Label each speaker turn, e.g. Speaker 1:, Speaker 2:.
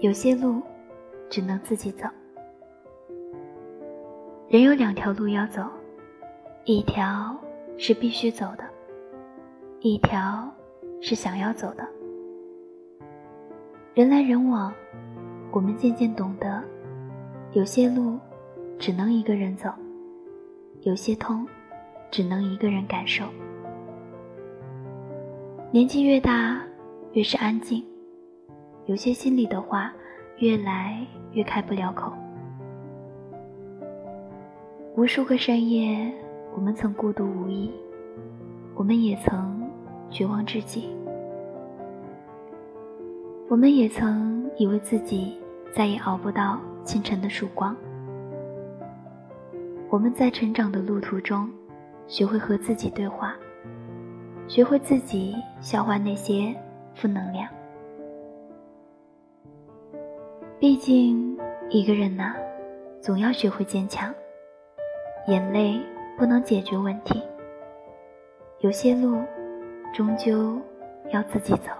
Speaker 1: 有些路只能自己走。人有两条路要走，一条是必须走的，一条是想要走的。人来人往，我们渐渐懂得，有些路只能一个人走，有些痛只能一个人感受。年纪越大，越是安静，有些心里的话，越来越开不了口。无数个深夜，我们曾孤独无依，我们也曾绝望至极，我们也曾以为自己再也熬不到清晨的曙光。我们在成长的路途中，学会和自己对话，学会自己消化那些负能量。毕竟，一个人呐，总要学会坚强。眼泪不能解决问题，有些路终究要自己走。